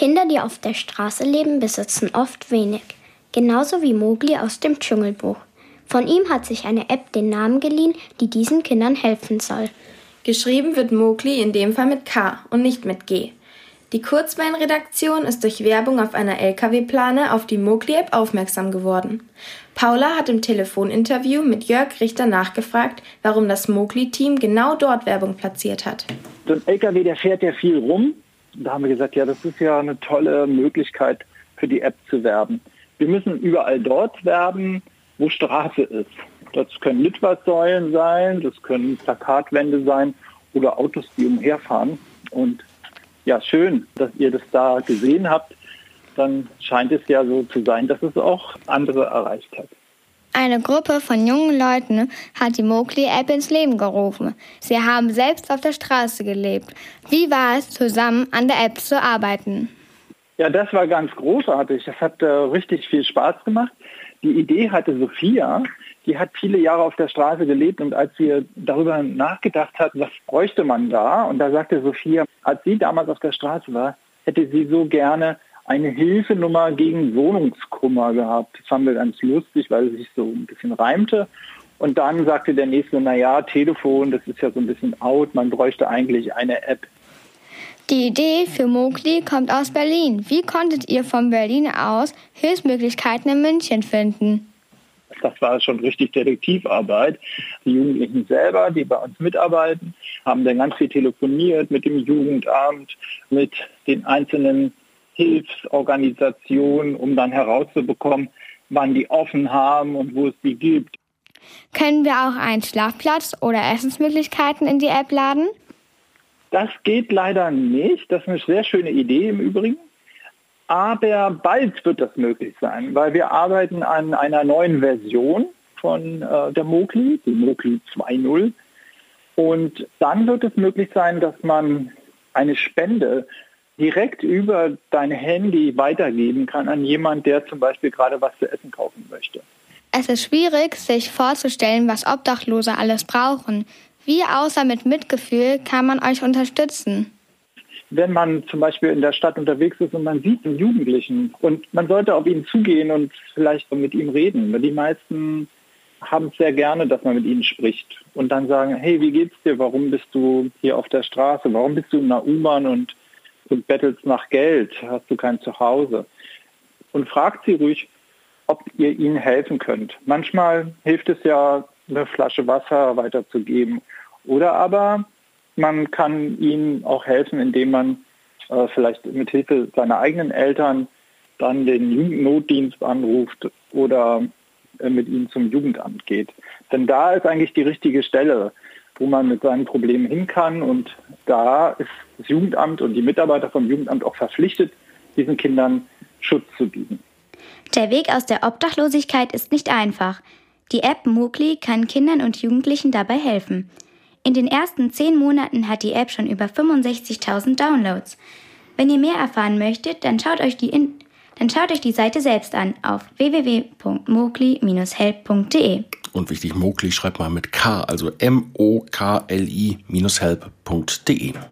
Kinder, die auf der Straße leben, besitzen oft wenig. Genauso wie Mowgli aus dem Dschungelbuch. Von ihm hat sich eine App den Namen geliehen, die diesen Kindern helfen soll. Geschrieben wird Mowgli in dem Fall mit K und nicht mit G. Die Kurzwellenredaktion ist durch Werbung auf einer LKW-Plane auf die Mowgli-App aufmerksam geworden. Paula hat im Telefoninterview mit Jörg Richter nachgefragt, warum das Mowgli-Team genau dort Werbung platziert hat. So ein LKW, der fährt ja viel rum. Da haben wir gesagt, ja, das ist ja eine tolle Möglichkeit für die App zu werben. Wir müssen überall dort werben, wo Straße ist. Das können Litfaßsäulen sein, das können Plakatwände sein oder Autos, die umherfahren. Und ja, schön, dass ihr das da gesehen habt. Dann scheint es ja so zu sein, dass es auch andere erreicht hat. Eine Gruppe von jungen Leuten hat die Mowgli-App ins Leben gerufen. Sie haben selbst auf der Straße gelebt. Wie war es, zusammen an der App zu arbeiten? Ja, das war ganz großartig. Das hat äh, richtig viel Spaß gemacht. Die Idee hatte Sophia, die hat viele Jahre auf der Straße gelebt und als sie darüber nachgedacht hat, was bräuchte man da, und da sagte Sophia, als sie damals auf der Straße war, hätte sie so gerne eine Hilfenummer gegen Wohnungskummer gehabt. Das fanden wir ganz lustig, weil es sich so ein bisschen reimte. Und dann sagte der Nächste, naja, Telefon, das ist ja so ein bisschen out, man bräuchte eigentlich eine App. Die Idee für Mowgli kommt aus Berlin. Wie konntet ihr von Berlin aus Hilfsmöglichkeiten in München finden? Das war schon richtig Detektivarbeit. Die Jugendlichen selber, die bei uns mitarbeiten, haben dann ganz viel telefoniert mit dem Jugendamt, mit den einzelnen Hilfsorganisationen, um dann herauszubekommen, wann die offen haben und wo es die gibt. Können wir auch einen Schlafplatz oder Essensmöglichkeiten in die App laden? Das geht leider nicht. Das ist eine sehr schöne Idee im Übrigen. Aber bald wird das möglich sein, weil wir arbeiten an einer neuen Version von äh, der Mokli, die Mokli 2.0. Und dann wird es möglich sein, dass man eine Spende direkt über dein Handy weitergeben kann an jemand, der zum Beispiel gerade was zu essen kaufen möchte. Es ist schwierig, sich vorzustellen, was Obdachlose alles brauchen. Wie außer mit Mitgefühl kann man euch unterstützen? Wenn man zum Beispiel in der Stadt unterwegs ist und man sieht einen Jugendlichen und man sollte auf ihn zugehen und vielleicht mit ihm reden. Weil die meisten haben es sehr gerne, dass man mit ihnen spricht und dann sagen, hey, wie geht's dir? Warum bist du hier auf der Straße? Warum bist du in der U-Bahn und, und bettelst nach Geld? Hast du kein Zuhause? Und fragt sie ruhig, ob ihr ihnen helfen könnt. Manchmal hilft es ja, eine Flasche Wasser weiterzugeben. Oder aber man kann ihnen auch helfen, indem man äh, vielleicht mit Hilfe seiner eigenen Eltern dann den Jugendnotdienst anruft oder äh, mit ihnen zum Jugendamt geht. Denn da ist eigentlich die richtige Stelle, wo man mit seinen Problemen hin kann. Und da ist das Jugendamt und die Mitarbeiter vom Jugendamt auch verpflichtet, diesen Kindern Schutz zu bieten. Der Weg aus der Obdachlosigkeit ist nicht einfach. Die App Mokli kann Kindern und Jugendlichen dabei helfen. In den ersten zehn Monaten hat die App schon über 65.000 Downloads. Wenn ihr mehr erfahren möchtet, dann schaut euch die, in dann schaut euch die Seite selbst an auf www.mokli-help.de. Und wichtig, Mokli schreibt mal mit K, also M-O-K-L-I-help.de.